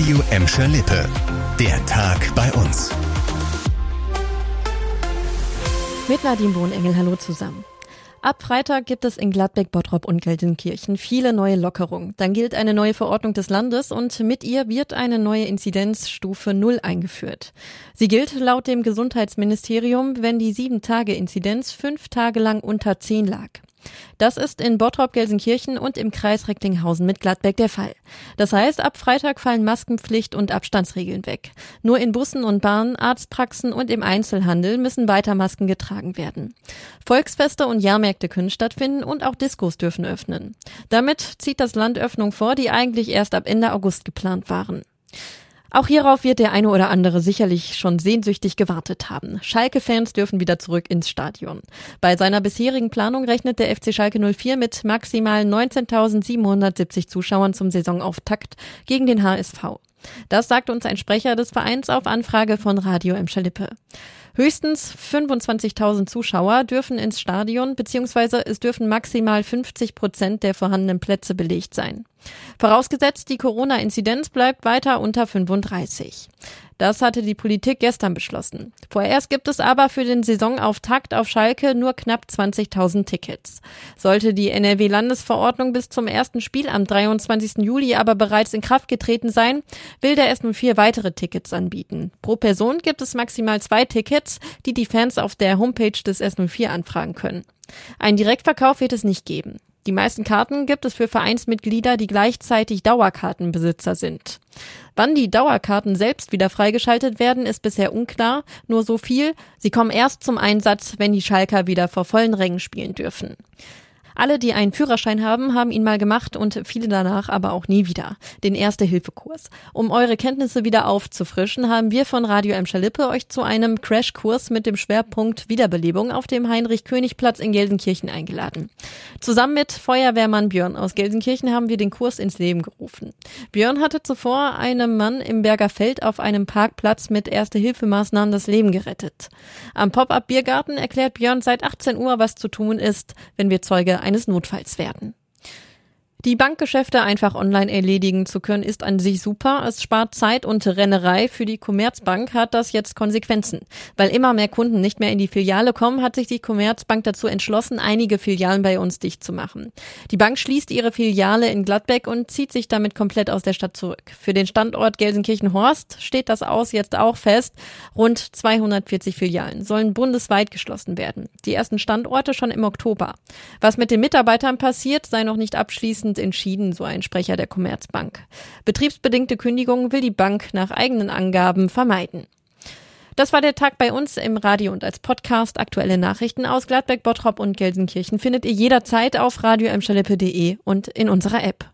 Radio Emscher Lippe. Der Tag bei uns. Mit Nadine Bohnengel, hallo zusammen. Ab Freitag gibt es in Gladbeck, Bottrop und Gelsenkirchen viele neue Lockerungen. Dann gilt eine neue Verordnung des Landes und mit ihr wird eine neue Inzidenzstufe Null eingeführt. Sie gilt laut dem Gesundheitsministerium, wenn die sieben Tage Inzidenz fünf Tage lang unter zehn lag. Das ist in Bottrop, Gelsenkirchen und im Kreis Recklinghausen mit Gladbeck der Fall. Das heißt, ab Freitag fallen Maskenpflicht und Abstandsregeln weg. Nur in Bussen und Bahnen, Arztpraxen und im Einzelhandel müssen weiter Masken getragen werden. Volksfeste und Jahrmärkte können stattfinden und auch Diskos dürfen öffnen. Damit zieht das Land Öffnung vor, die eigentlich erst ab Ende August geplant waren. Auch hierauf wird der eine oder andere sicherlich schon sehnsüchtig gewartet haben. Schalke-Fans dürfen wieder zurück ins Stadion. Bei seiner bisherigen Planung rechnet der FC Schalke 04 mit maximal 19.770 Zuschauern zum Saisonauftakt gegen den HSV. Das sagt uns ein Sprecher des Vereins auf Anfrage von Radio Emscher Lippe. Höchstens 25.000 Zuschauer dürfen ins Stadion, beziehungsweise es dürfen maximal 50 Prozent der vorhandenen Plätze belegt sein. Vorausgesetzt, die Corona-Inzidenz bleibt weiter unter 35. Das hatte die Politik gestern beschlossen. Vorerst gibt es aber für den Saisonauftakt auf Schalke nur knapp 20.000 Tickets. Sollte die NRW-Landesverordnung bis zum ersten Spiel am 23. Juli aber bereits in Kraft getreten sein, will der s vier weitere Tickets anbieten. Pro Person gibt es maximal zwei Tickets, die die Fans auf der Homepage des S04 anfragen können. Ein Direktverkauf wird es nicht geben. Die meisten Karten gibt es für Vereinsmitglieder, die gleichzeitig Dauerkartenbesitzer sind. Wann die Dauerkarten selbst wieder freigeschaltet werden, ist bisher unklar. Nur so viel, sie kommen erst zum Einsatz, wenn die Schalker wieder vor vollen Rängen spielen dürfen. Alle, die einen Führerschein haben, haben ihn mal gemacht und viele danach aber auch nie wieder. Den Erste-Hilfe-Kurs. Um eure Kenntnisse wieder aufzufrischen, haben wir von Radio Emscher Lippe euch zu einem Crashkurs mit dem Schwerpunkt Wiederbelebung auf dem Heinrich-König-Platz in Gelsenkirchen eingeladen. Zusammen mit Feuerwehrmann Björn aus Gelsenkirchen haben wir den Kurs ins Leben gerufen. Björn hatte zuvor einem Mann im Berger Feld auf einem Parkplatz mit Erste-Hilfemaßnahmen das Leben gerettet. Am Pop-Up-Biergarten erklärt Björn seit 18 Uhr, was zu tun ist, wenn wir Zeuge eines Notfalls werden. Die Bankgeschäfte einfach online erledigen zu können, ist an sich super. Es spart Zeit und Rennerei. Für die Commerzbank hat das jetzt Konsequenzen. Weil immer mehr Kunden nicht mehr in die Filiale kommen, hat sich die Commerzbank dazu entschlossen, einige Filialen bei uns dicht zu machen. Die Bank schließt ihre Filiale in Gladbeck und zieht sich damit komplett aus der Stadt zurück. Für den Standort Gelsenkirchen-Horst steht das aus jetzt auch fest. Rund 240 Filialen sollen bundesweit geschlossen werden. Die ersten Standorte schon im Oktober. Was mit den Mitarbeitern passiert, sei noch nicht abschließend abschließend entschieden, so ein Sprecher der Commerzbank. Betriebsbedingte Kündigungen will die Bank nach eigenen Angaben vermeiden. Das war der Tag bei uns im Radio und als Podcast. Aktuelle Nachrichten aus Gladbeck, Bottrop und Gelsenkirchen findet ihr jederzeit auf radio und in unserer App.